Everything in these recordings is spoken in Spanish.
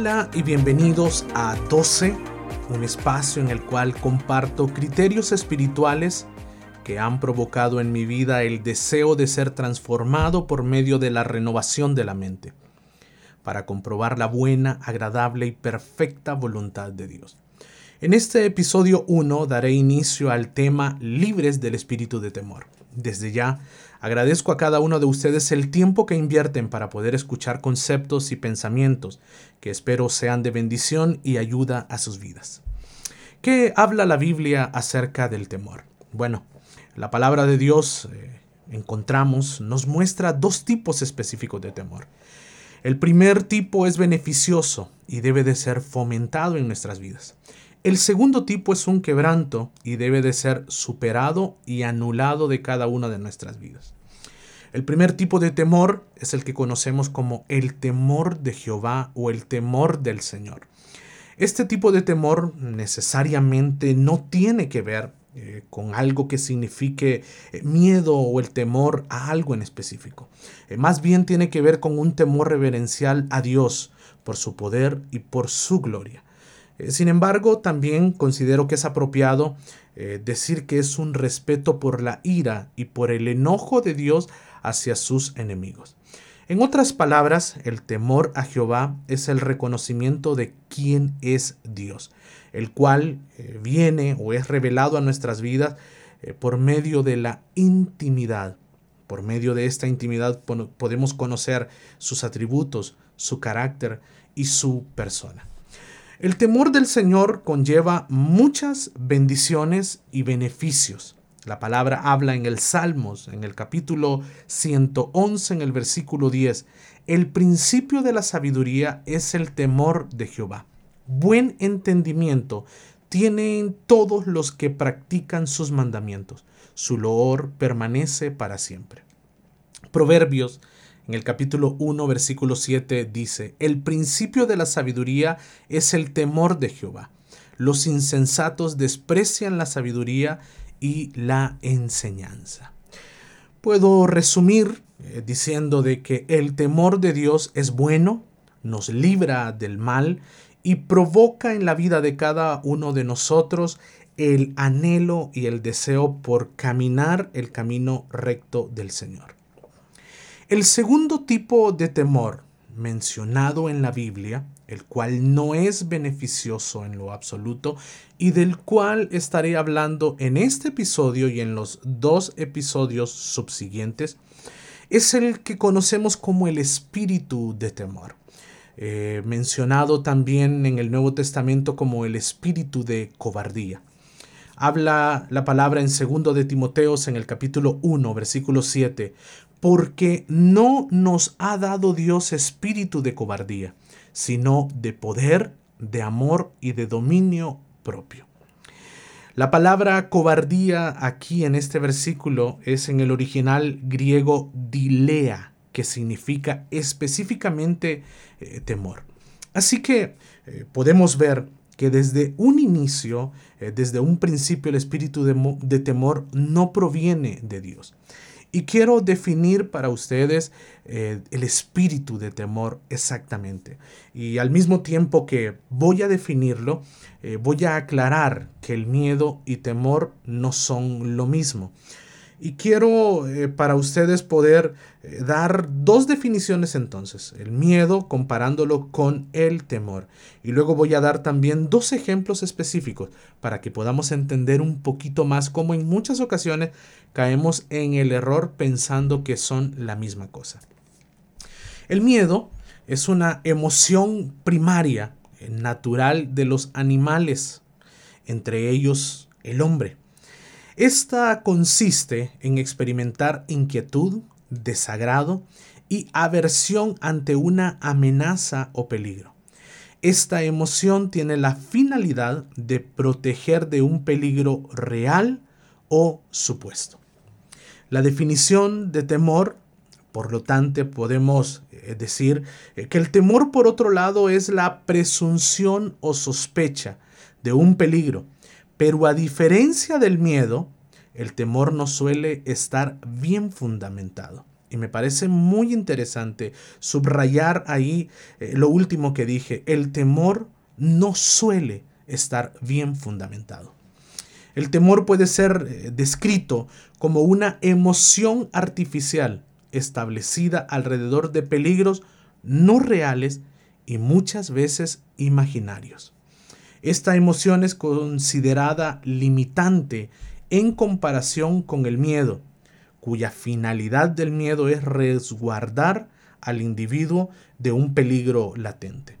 Hola y bienvenidos a 12, un espacio en el cual comparto criterios espirituales que han provocado en mi vida el deseo de ser transformado por medio de la renovación de la mente, para comprobar la buena, agradable y perfecta voluntad de Dios. En este episodio 1 daré inicio al tema libres del espíritu de temor. Desde ya Agradezco a cada uno de ustedes el tiempo que invierten para poder escuchar conceptos y pensamientos que espero sean de bendición y ayuda a sus vidas. ¿Qué habla la Biblia acerca del temor? Bueno, la palabra de Dios eh, encontramos nos muestra dos tipos específicos de temor. El primer tipo es beneficioso y debe de ser fomentado en nuestras vidas. El segundo tipo es un quebranto y debe de ser superado y anulado de cada una de nuestras vidas. El primer tipo de temor es el que conocemos como el temor de Jehová o el temor del Señor. Este tipo de temor necesariamente no tiene que ver eh, con algo que signifique eh, miedo o el temor a algo en específico. Eh, más bien tiene que ver con un temor reverencial a Dios por su poder y por su gloria. Eh, sin embargo, también considero que es apropiado eh, decir que es un respeto por la ira y por el enojo de Dios hacia sus enemigos. En otras palabras, el temor a Jehová es el reconocimiento de quién es Dios, el cual eh, viene o es revelado a nuestras vidas por medio de la intimidad. Por medio de esta intimidad podemos conocer sus atributos, su carácter y su persona. El temor del Señor conlleva muchas bendiciones y beneficios. La palabra habla en el Salmos, en el capítulo 111, en el versículo 10. El principio de la sabiduría es el temor de Jehová. Buen entendimiento tienen todos los que practican sus mandamientos. Su loor permanece para siempre. Proverbios en el capítulo 1, versículo 7 dice, El principio de la sabiduría es el temor de Jehová. Los insensatos desprecian la sabiduría y la enseñanza. Puedo resumir eh, diciendo de que el temor de Dios es bueno, nos libra del mal y provoca en la vida de cada uno de nosotros el anhelo y el deseo por caminar el camino recto del Señor. El segundo tipo de temor mencionado en la Biblia, el cual no es beneficioso en lo absoluto y del cual estaré hablando en este episodio y en los dos episodios subsiguientes, es el que conocemos como el espíritu de temor. Eh, mencionado también en el Nuevo Testamento como el espíritu de cobardía. Habla la palabra en segundo de Timoteos en el capítulo 1, versículo 7, porque no nos ha dado Dios espíritu de cobardía, sino de poder, de amor y de dominio propio. La palabra cobardía aquí en este versículo es en el original griego dilea, que significa específicamente eh, temor. Así que eh, podemos ver que desde un inicio, eh, desde un principio, el espíritu de temor no proviene de Dios. Y quiero definir para ustedes eh, el espíritu de temor exactamente. Y al mismo tiempo que voy a definirlo, eh, voy a aclarar que el miedo y temor no son lo mismo. Y quiero eh, para ustedes poder eh, dar dos definiciones entonces, el miedo comparándolo con el temor. Y luego voy a dar también dos ejemplos específicos para que podamos entender un poquito más cómo en muchas ocasiones caemos en el error pensando que son la misma cosa. El miedo es una emoción primaria, eh, natural de los animales, entre ellos el hombre. Esta consiste en experimentar inquietud, desagrado y aversión ante una amenaza o peligro. Esta emoción tiene la finalidad de proteger de un peligro real o supuesto. La definición de temor, por lo tanto, podemos eh, decir eh, que el temor, por otro lado, es la presunción o sospecha de un peligro, pero a diferencia del miedo, el temor no suele estar bien fundamentado. Y me parece muy interesante subrayar ahí eh, lo último que dije. El temor no suele estar bien fundamentado. El temor puede ser eh, descrito como una emoción artificial establecida alrededor de peligros no reales y muchas veces imaginarios. Esta emoción es considerada limitante en comparación con el miedo cuya finalidad del miedo es resguardar al individuo de un peligro latente.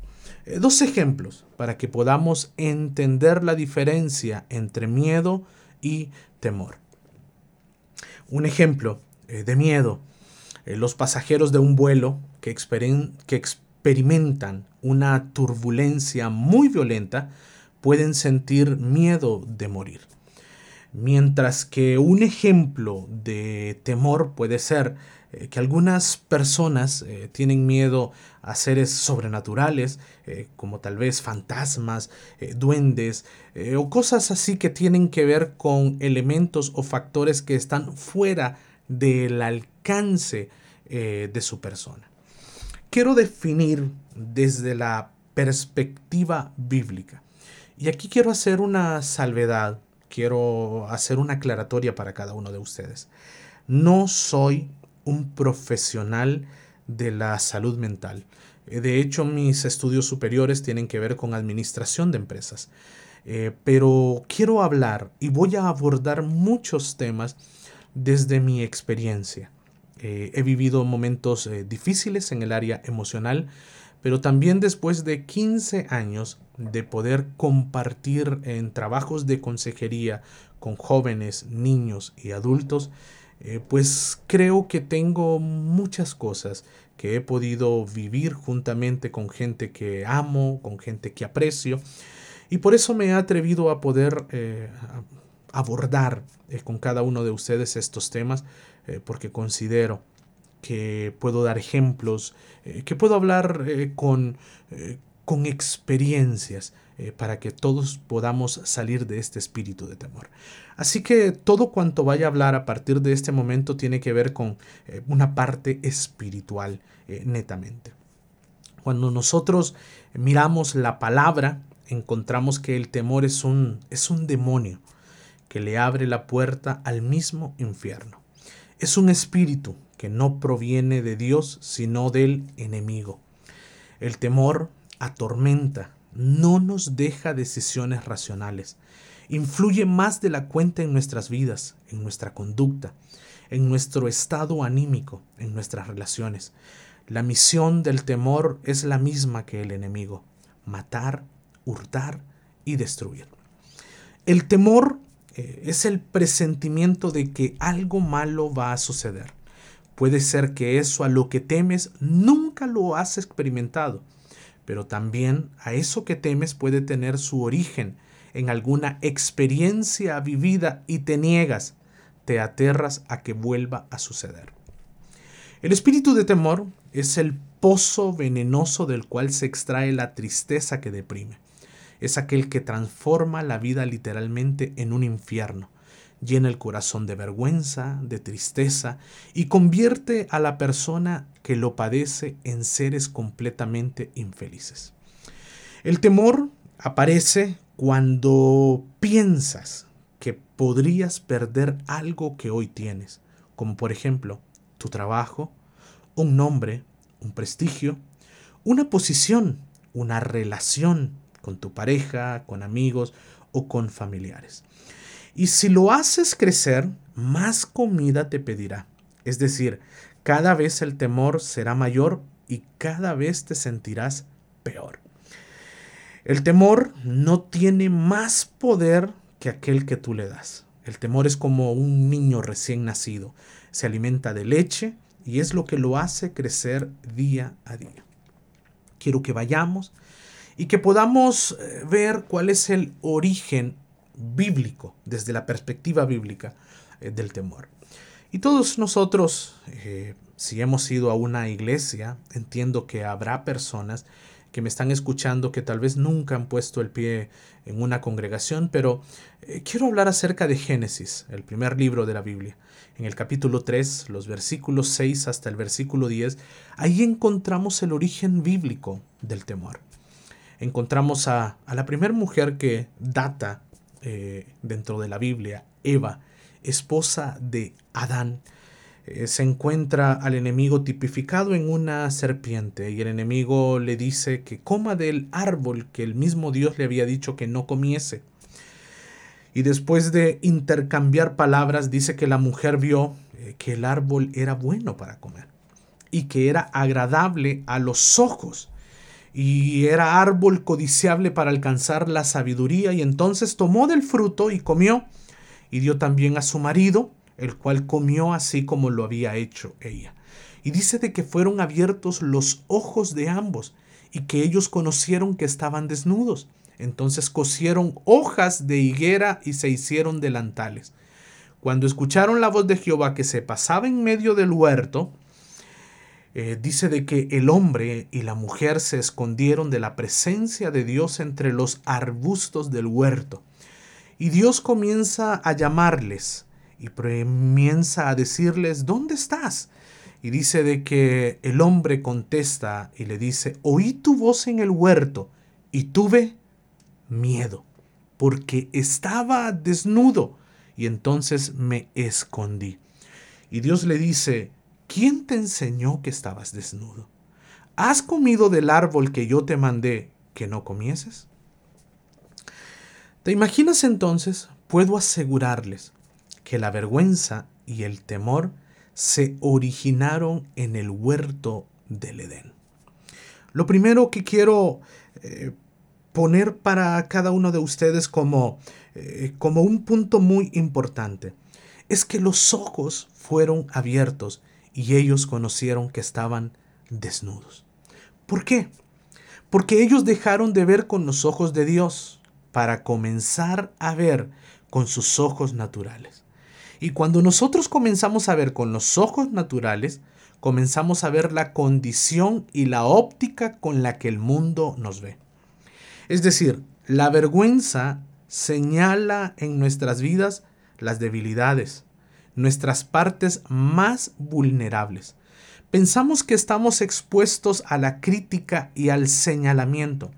Eh, dos ejemplos para que podamos entender la diferencia entre miedo y temor. Un ejemplo eh, de miedo. Eh, los pasajeros de un vuelo que, que experimentan una turbulencia muy violenta pueden sentir miedo de morir. Mientras que un ejemplo de temor puede ser eh, que algunas personas eh, tienen miedo a seres sobrenaturales, eh, como tal vez fantasmas, duendes o cosas así que tienen que ver con elementos o factores que están fuera del alcance de su persona. Quiero definir desde la perspectiva bíblica. Y aquí quiero hacer una salvedad quiero hacer una aclaratoria para cada uno de ustedes. No soy un profesional de la salud mental. Eh, de hecho, mis estudios superiores tienen que ver con administración de empresas. Eh, pero quiero hablar y voy a abordar muchos temas desde mi experiencia. Eh, he vivido momentos difíciles en el área emocional, pero también después de 15 años de poder compartir en trabajos de consejería con jóvenes, niños y adultos, eh, pues creo que tengo muchas cosas que he podido vivir juntamente con gente que amo, con gente que aprecio, y por eso me he atrevido a poder eh, abordar eh, con cada uno de ustedes estos temas, porque considero que puedo dar ejemplos, eh, que puedo hablar eh, con, eh, con experiencias para que todos podamos salir de este espíritu de temor. Así que todo cuanto vaya a hablar a partir de este momento tiene que ver con una parte espiritual netamente. Cuando nosotros miramos la palabra, encontramos que el temor es un, es un demonio que le abre la puerta al mismo infierno. Es un espíritu que no proviene de Dios, sino del enemigo. El temor atormenta, no nos deja decisiones racionales, influye más de la cuenta en nuestras vidas, en nuestra conducta, en nuestro estado anímico, en nuestras relaciones. La misión del temor es la misma que el enemigo, matar, hurtar y destruir. El temor eh, es el presentimiento de que algo malo va a suceder. Puede ser que eso a lo que temes nunca lo has experimentado, pero también a eso que temes puede tener su origen en alguna experiencia vivida y te niegas, te aterras a que vuelva a suceder. El espíritu de temor es el pozo venenoso del cual se extrae la tristeza que deprime. Es aquel que transforma la vida literalmente en un infierno llena el corazón de vergüenza, de tristeza y convierte a la persona que lo padece en seres completamente infelices. El temor aparece cuando piensas que podrías perder algo que hoy tienes, como por ejemplo tu trabajo, un nombre, un prestigio, una posición, una relación con tu pareja, con amigos o con familiares. Y si lo haces crecer, más comida te pedirá. Es decir, cada vez el temor será mayor y cada vez te sentirás peor. El temor no tiene más poder que aquel que tú le das. El temor es como un niño recién nacido. Se alimenta de leche y es lo que lo hace crecer día a día. Quiero que vayamos y que podamos eh, ver cuál es el origen bíblico, desde la perspectiva bíblica eh, del temor. Y todos nosotros, eh, si hemos ido a una iglesia, entiendo que habrá personas que me están escuchando que tal vez nunca han puesto el pie en una congregación, pero eh, quiero hablar acerca de Génesis, el primer libro de la Biblia. En el capítulo 3, los versículos 6 hasta el versículo 10, ahí encontramos el origen bíblico del temor. Encontramos a, a la primera mujer que data eh, dentro de la Biblia, Eva, esposa de Adán, eh, se encuentra al enemigo tipificado en una serpiente y el enemigo le dice que coma del árbol que el mismo Dios le había dicho que no comiese. Y después de intercambiar palabras dice que la mujer vio eh, que el árbol era bueno para comer y que era agradable a los ojos y era árbol codiciable para alcanzar la sabiduría y entonces tomó del fruto y comió y dio también a su marido el cual comió así como lo había hecho ella. Y dice de que fueron abiertos los ojos de ambos y que ellos conocieron que estaban desnudos. Entonces cosieron hojas de higuera y se hicieron delantales. Cuando escucharon la voz de Jehová que se pasaba en medio del huerto, eh, dice de que el hombre y la mujer se escondieron de la presencia de Dios entre los arbustos del huerto. Y Dios comienza a llamarles y comienza a decirles, ¿dónde estás? Y dice de que el hombre contesta y le dice, oí tu voz en el huerto y tuve miedo, porque estaba desnudo y entonces me escondí. Y Dios le dice, ¿quién te enseñó que estabas desnudo? ¿Has comido del árbol que yo te mandé que no comieses? ¿Te imaginas entonces? Puedo asegurarles que la vergüenza y el temor se originaron en el huerto del Edén. Lo primero que quiero eh, poner para cada uno de ustedes como, eh, como un punto muy importante es que los ojos fueron abiertos y ellos conocieron que estaban desnudos. ¿Por qué? Porque ellos dejaron de ver con los ojos de Dios para comenzar a ver con sus ojos naturales. Y cuando nosotros comenzamos a ver con los ojos naturales, comenzamos a ver la condición y la óptica con la que el mundo nos ve. Es decir, la vergüenza señala en nuestras vidas las debilidades, nuestras partes más vulnerables. Pensamos que estamos expuestos a la crítica y al señalamiento,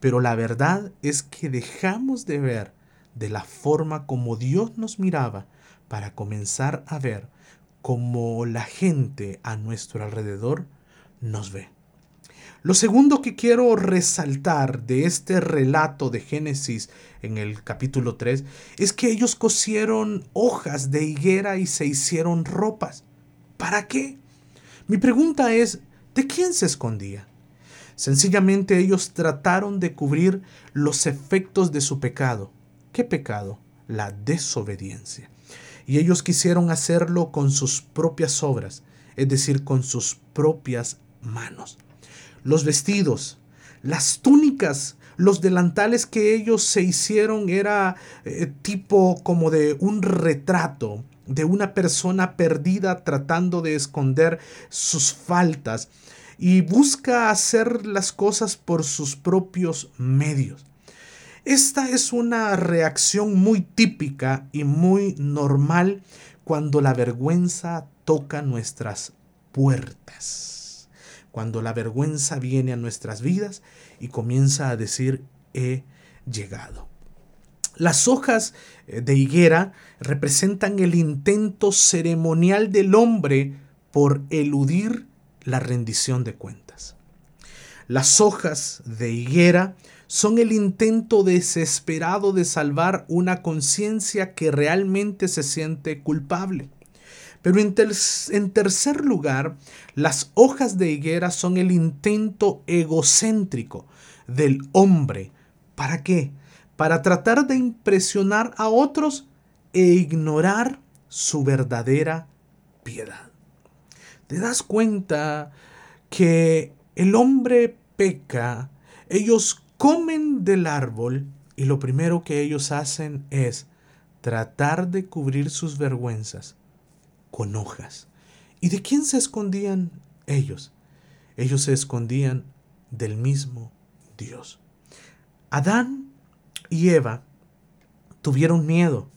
pero la verdad es que dejamos de ver de la forma como Dios nos miraba para comenzar a ver cómo la gente a nuestro alrededor nos ve. Lo segundo que quiero resaltar de este relato de Génesis en el capítulo 3 es que ellos cosieron hojas de higuera y se hicieron ropas. ¿Para qué? Mi pregunta es, ¿de quién se escondía? Sencillamente ellos trataron de cubrir los efectos de su pecado. ¿Qué pecado? La desobediencia y ellos quisieron hacerlo con sus propias obras, es decir, con sus propias manos. Los vestidos, las túnicas, los delantales que ellos se hicieron era eh, tipo como de un retrato de una persona perdida tratando de esconder sus faltas y busca hacer las cosas por sus propios medios. Esta es una reacción muy típica y muy normal cuando la vergüenza toca nuestras puertas. Cuando la vergüenza viene a nuestras vidas y comienza a decir, he llegado. Las hojas eh, de higuera representan el intento ceremonial del hombre por eludir la rendición de cuentas. Las hojas de higuera son el intento desesperado de salvar una conciencia que realmente se siente culpable. Pero en, tercer lugar, las hojas de higuera son el intento egocéntrico del hombre. ¿Para qué? Para tratar de impresionar a otros e ignorar su verdadera piedad. ¿Te das cuenta que el hombre peca? Ellos comen del árbol y lo primero que ellos hacen es tratar de cubrir sus vergüenzas con hojas. ¿Y de quién se escondían ellos? Ellos se escondían del mismo Dios. Adán y Eva tuvieron miedo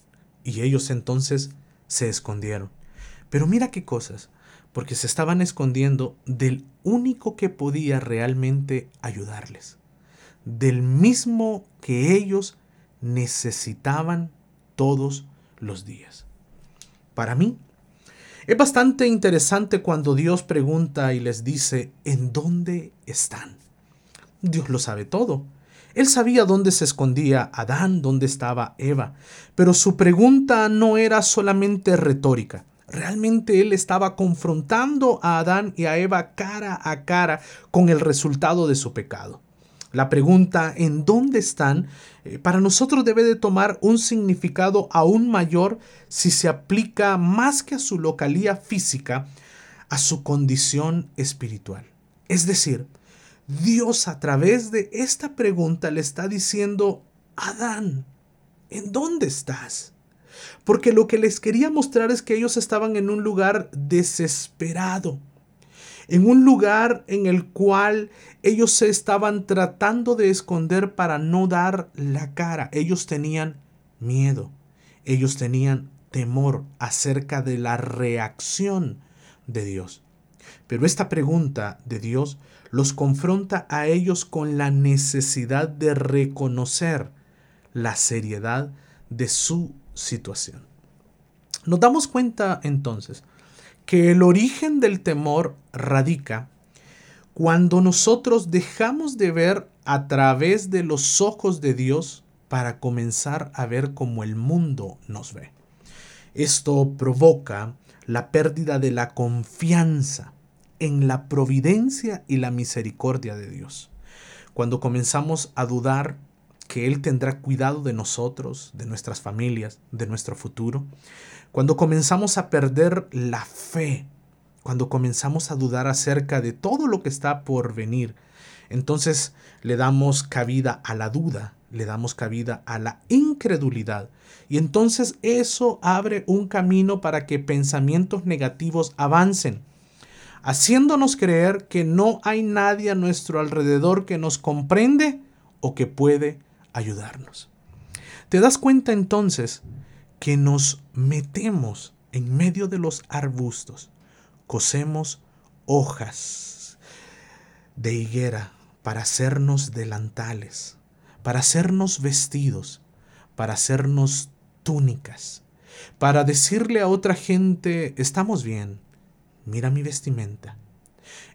y ellos entonces se escondieron. Pero mira qué cosas, porque se estaban escondiendo del único que podía realmente ayudarles, del mismo que ellos necesitaban todos los días. Para mí, es bastante interesante cuando Dios pregunta y les dice, ¿en dónde están? Dios lo sabe todo. Él sabía dónde se escondía Adán, dónde estaba Eva, pero su pregunta no era solamente retórica. Realmente él estaba confrontando a Adán y a Eva cara a cara con el resultado de su pecado. La pregunta ¿en dónde están? Eh, para nosotros debe de tomar un significado aún mayor si se aplica más que a su localía física, a su condición espiritual. Es decir, Dios a través de esta pregunta le está diciendo, Adán, ¿en dónde estás? Porque lo que les quería mostrar es que ellos estaban en un lugar desesperado, en un lugar en el cual ellos se estaban tratando de esconder para no dar la cara. Ellos tenían miedo, ellos tenían temor acerca de la reacción de Dios. Pero esta pregunta de Dios los confronta a ellos con la necesidad de reconocer la seriedad de su situación. Nos damos cuenta entonces que el origen del temor radica cuando nosotros dejamos de ver a través de los ojos de Dios para comenzar a ver como el mundo nos ve. Esto provoca la pérdida de la confianza en la providencia y la misericordia de Dios. Cuando comenzamos a dudar que Él tendrá cuidado de nosotros, de nuestras familias, de nuestro futuro, cuando comenzamos a perder la fe, cuando comenzamos a dudar acerca de todo lo que está por venir, entonces le damos cabida a la duda, le damos cabida a la incredulidad. Y entonces eso abre un camino para que pensamientos negativos avancen haciéndonos creer que no hay nadie a nuestro alrededor que nos comprende o que puede ayudarnos. ¿Te das cuenta entonces que nos metemos en medio de los arbustos, cosemos hojas de higuera para hacernos delantales, para hacernos vestidos, para hacernos túnicas, para decirle a otra gente, estamos bien, mira mi vestimenta.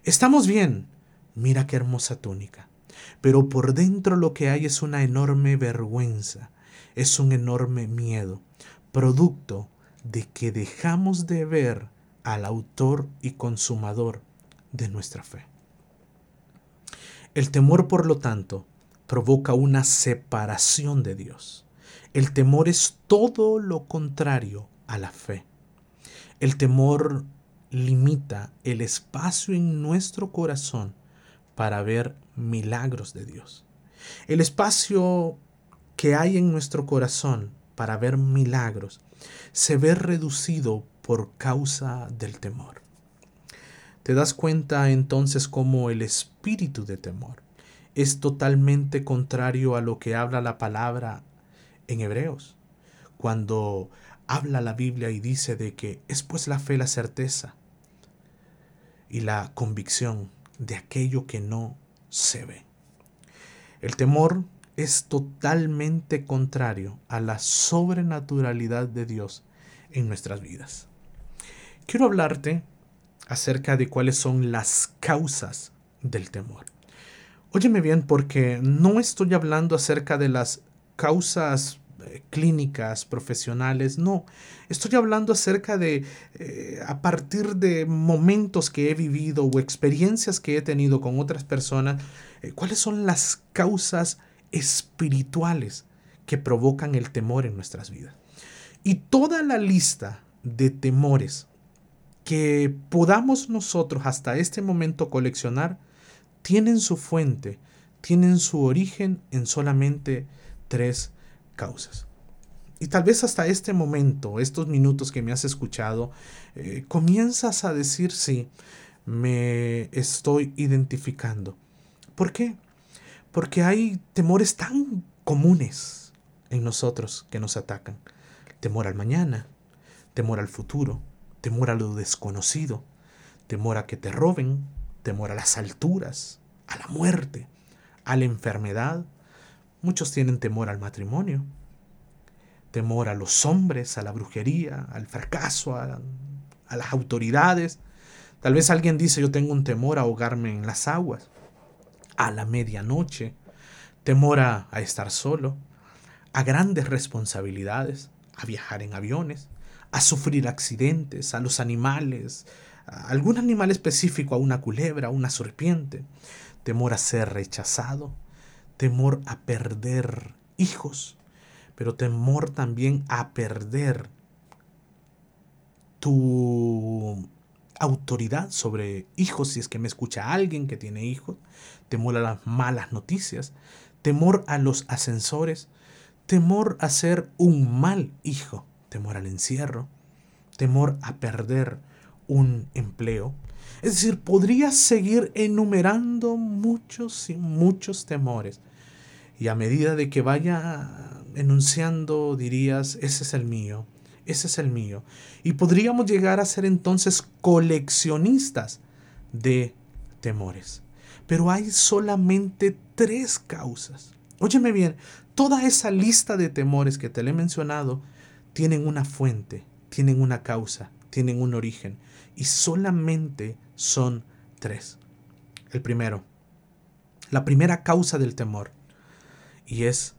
Estamos bien, mira qué hermosa túnica. Pero por dentro lo que hay es una enorme vergüenza, es un enorme miedo, producto de que dejamos de ver al autor y consumador de nuestra fe. El temor, por lo tanto, provoca una separación de Dios. El temor es todo lo contrario a la fe. El temor limita el espacio en nuestro corazón para ver milagros de Dios. El espacio que hay en nuestro corazón para ver milagros se ve reducido por causa del temor. Te das cuenta entonces cómo el espíritu de temor es totalmente contrario a lo que habla la palabra en Hebreos, cuando habla la Biblia y dice de que es pues la fe la certeza y la convicción de aquello que no se ve. El temor es totalmente contrario a la sobrenaturalidad de Dios en nuestras vidas. Quiero hablarte acerca de cuáles son las causas del temor. Óyeme bien porque no estoy hablando acerca de las causas eh, clínicas, profesionales, no. Estoy hablando acerca de, eh, a partir de momentos que he vivido o experiencias que he tenido con otras personas, eh, cuáles son las causas espirituales que provocan el temor en nuestras vidas. Y toda la lista de temores que podamos nosotros hasta este momento coleccionar tienen su fuente, tienen su origen en solamente tres Y tal vez hasta este momento, estos minutos que me has escuchado, eh, comienzas a decir, sí, me estoy identificando. ¿Por qué? Porque hay temores tan comunes en nosotros que nos atacan. Temor al mañana, temor al futuro, temor a lo desconocido, temor a que te roben, temor a las alturas, a la muerte, a la enfermedad. Muchos tienen temor al matrimonio, temor a los hombres, a la brujería, al fracaso, a, las autoridades. Tal vez alguien dice yo tengo un temor a ahogarme en las aguas, a la medianoche, temor a, a estar solo, a grandes responsabilidades, a viajar en aviones, a sufrir accidentes, a los animales, algún animal específico, a una culebra, a una serpiente, temor a ser rechazado, temor a perder hijos, pero temor también a perder tu autoridad sobre hijos, si es que me escucha alguien que tiene hijos, temor a las malas noticias, temor a los ascensores, temor a ser un mal hijo, temor al encierro, temor a perder un empleo. Es decir, podrías seguir enumerando muchos y muchos temores. Y a medida de que vaya enunciando dirías, ese es el mío, ese es el mío. Y podríamos llegar a ser entonces coleccionistas de temores. Pero hay solamente tres causas. Óyeme bien, toda esa lista de temores que te le he mencionado tienen una fuente, tienen una causa, tienen un origen. Y solamente son tres. El primero, la primera causa del temor, y es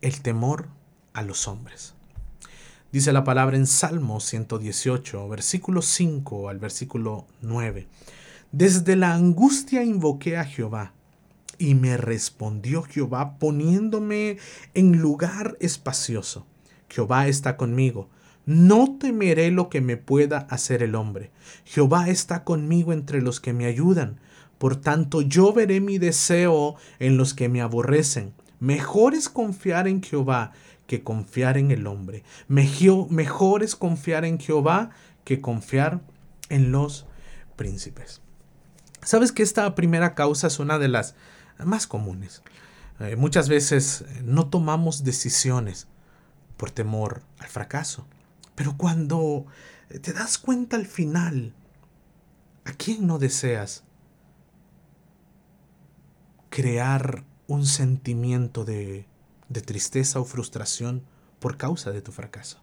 el temor a los hombres. Dice la palabra en Salmo 118, versículo 5 al versículo 9. Desde la angustia invoqué a Jehová, y me respondió Jehová poniéndome en lugar espacioso. Jehová está conmigo. No temeré lo que me pueda hacer el hombre. Jehová está conmigo entre los que me ayudan. Por tanto, yo veré mi deseo en los que me aborrecen. Mejor es confiar en Jehová que confiar en el hombre. Mejor es confiar en Jehová que confiar en los príncipes. Sabes que esta primera causa es una de las más comunes. Eh, muchas veces no tomamos decisiones por temor al fracaso. Pero cuando te das cuenta al final, ¿a quién no deseas crear un sentimiento de, de tristeza o frustración por causa de tu fracaso.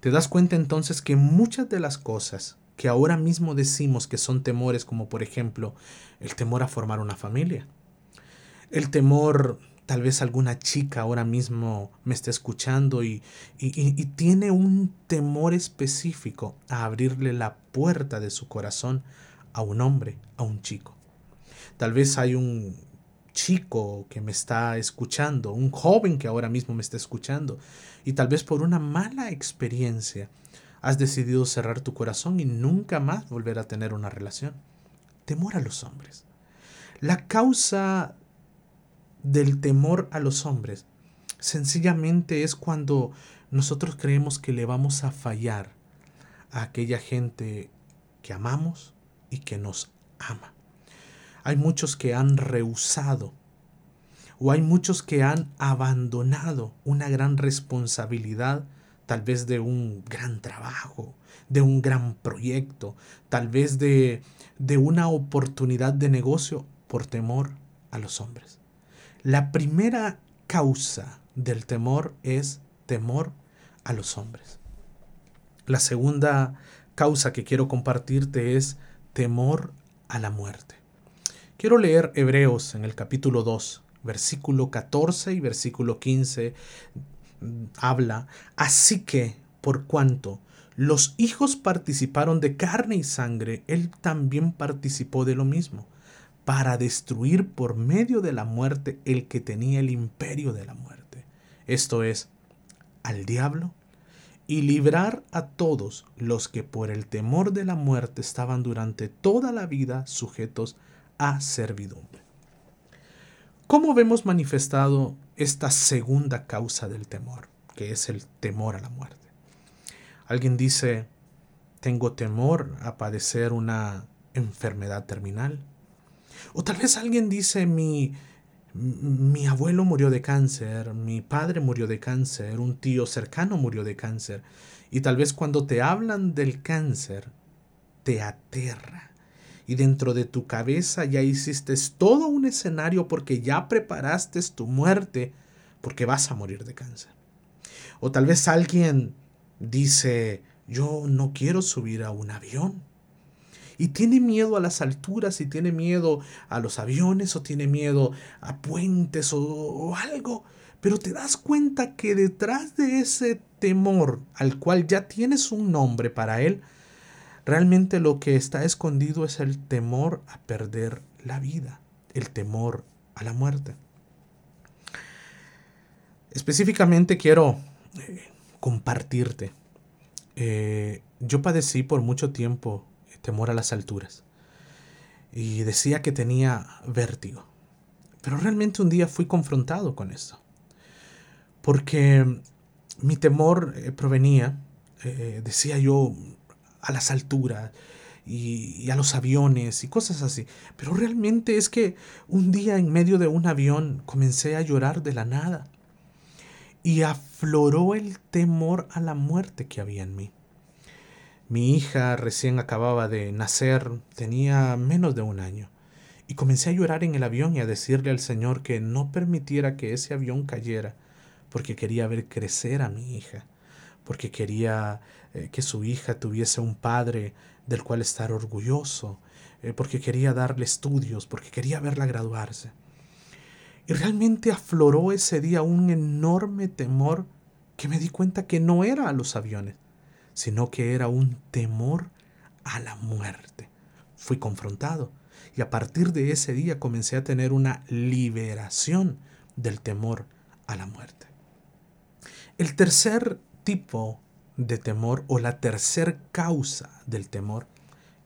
Te das cuenta entonces que muchas de las cosas que ahora mismo decimos que son temores, como por ejemplo el temor a formar una familia, el temor, tal vez alguna chica ahora mismo me esté escuchando y, y, tiene un temor específico a abrirle la puerta de su corazón a un hombre, a un chico. Tal vez hay un chico que me está escuchando, un joven que ahora mismo me está escuchando, y tal vez por una mala experiencia has decidido cerrar tu corazón y nunca más volver a tener una relación. Temor a los hombres. La causa del temor a los hombres sencillamente es cuando nosotros creemos que le vamos a fallar a aquella gente que amamos y que nos ama. Hay muchos que han rehusado o hay muchos que han abandonado una gran responsabilidad, tal vez de un gran trabajo, de un gran proyecto, tal vez de, de una oportunidad de negocio por temor a los hombres. La primera causa del temor es temor a los hombres. La segunda causa que quiero compartirte es temor a la muerte. Quiero leer Hebreos en el capítulo 2, versículo 14 y versículo 15. Mm, habla, así que, por cuanto los hijos participaron de carne y sangre, él también participó de lo mismo, para destruir por medio de la muerte el que tenía el imperio de la muerte. Esto es, al diablo, y librar a todos los que por el temor de la muerte estaban durante toda la vida sujetos a servidumbre. ¿Cómo vemos manifestado esta segunda causa del temor, que es el temor a la muerte? Alguien dice, tengo temor a padecer una enfermedad terminal. O tal vez alguien dice, mi, mi abuelo murió de cáncer, mi padre murió de cáncer, un tío cercano murió de cáncer. Y tal vez cuando te hablan del cáncer, te aterra. Y dentro de tu cabeza ya hiciste todo un escenario porque ya preparaste tu muerte porque vas a morir de cáncer. O tal vez alguien dice, yo no quiero subir a un avión y tiene miedo a las alturas y tiene miedo a los aviones o tiene miedo a puentes o, algo. Pero te das cuenta que detrás de ese temor al cual ya tienes un nombre para él, realmente lo que está escondido es el temor a perder la vida, el temor a la muerte. Específicamente quiero eh, compartirte. Eh, yo padecí por mucho tiempo temor a las alturas. Y decía que tenía vértigo. Pero realmente un día fui confrontado con esto. Porque mi temor eh, provenía, eh, decía yo, a las alturas y, a los aviones y cosas así. Pero realmente es que un día en medio de un avión comencé a llorar de la nada. Y afloró el temor a la muerte que había en mí. Mi hija recién acababa de nacer, tenía menos de un año, y comencé a llorar en el avión y a decirle al Señor que no permitiera que ese avión cayera, porque quería ver crecer a mi hija, porque quería eh, que su hija tuviese un padre del cual estar orgulloso, eh, porque quería darle estudios, porque quería verla graduarse. Y realmente afloró ese día un enorme temor que me di cuenta que no era a los aviones, sino que era un temor a la muerte. Fui confrontado y a partir de ese día comencé a tener una liberación del temor a la muerte. El tercer tipo de temor o la tercer causa del temor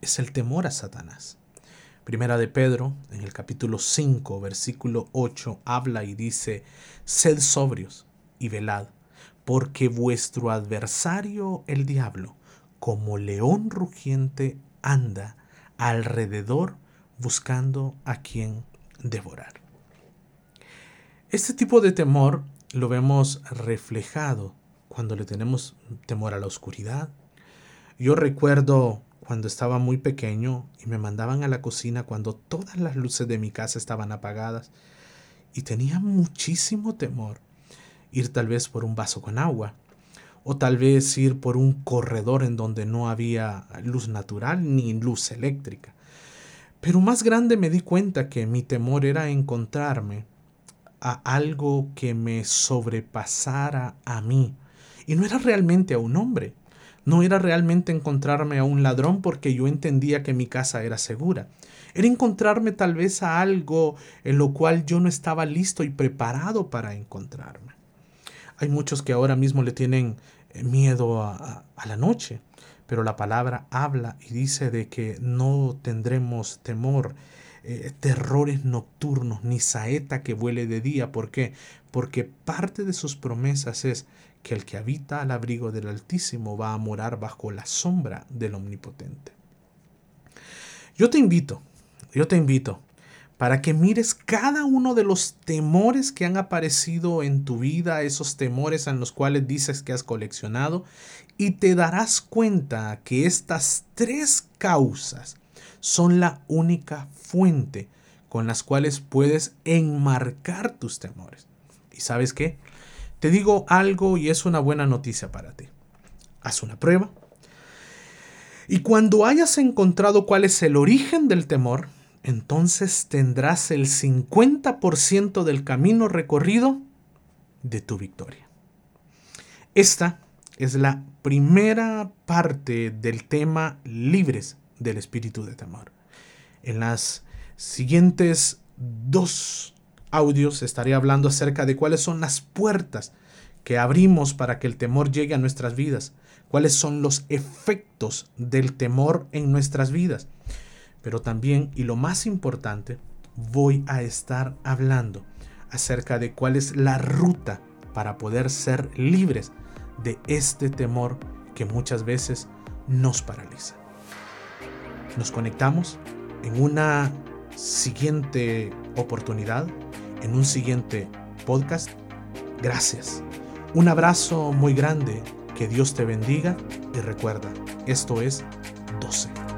es el temor a Satanás. Primera de Pedro, en el capítulo 5, versículo 8, habla y dice, sed sobrios y velad, porque vuestro adversario el diablo, como león rugiente, anda alrededor buscando a quien devorar. Este tipo de temor lo vemos reflejado cuando le tenemos temor a la oscuridad. Yo recuerdo cuando estaba muy pequeño y me mandaban a la cocina cuando todas las luces de mi casa estaban apagadas y tenía muchísimo temor ir tal vez por un vaso con agua, o tal vez ir por un corredor en donde no había luz natural ni luz eléctrica. Pero más grande me di cuenta que mi temor era encontrarme a algo que me sobrepasara a mí. Y no era realmente a un hombre, no era realmente encontrarme a un ladrón porque yo entendía que mi casa era segura. Era encontrarme tal vez a algo en lo cual yo no estaba listo y preparado para encontrarme. Hay muchos que ahora mismo le tienen eh, miedo a, la noche, pero la palabra habla y dice de que no tendremos temor, eh, terrores nocturnos, ni saeta que vuele de día. ¿Por qué? Porque parte de sus promesas es que el que habita al abrigo del Altísimo va a morar bajo la sombra del Omnipotente. Yo te invito, yo te invito para que mires cada uno de los temores que han aparecido en tu vida, esos temores en los cuales dices que has coleccionado, y te darás cuenta que estas tres causas son la única fuente con las cuales puedes enmarcar tus temores. ¿Y sabes qué? Te digo algo y es una buena noticia para ti. Haz una prueba. Y cuando hayas encontrado cuál es el origen del temor, entonces tendrás el 50% del camino recorrido de tu victoria. Esta es la primera parte del tema libres del espíritu de temor. En las siguientes dos audios estaré hablando acerca de cuáles son las puertas que abrimos para que el temor llegue a nuestras vidas, cuáles son los efectos del temor en nuestras vidas. Pero también, y lo más importante, voy a estar hablando acerca de cuál es la ruta para poder ser libres de este temor que muchas veces nos paraliza. Nos conectamos en una siguiente oportunidad, en un siguiente podcast. Gracias. Un abrazo muy grande, que Dios te bendiga y recuerda, esto es 12.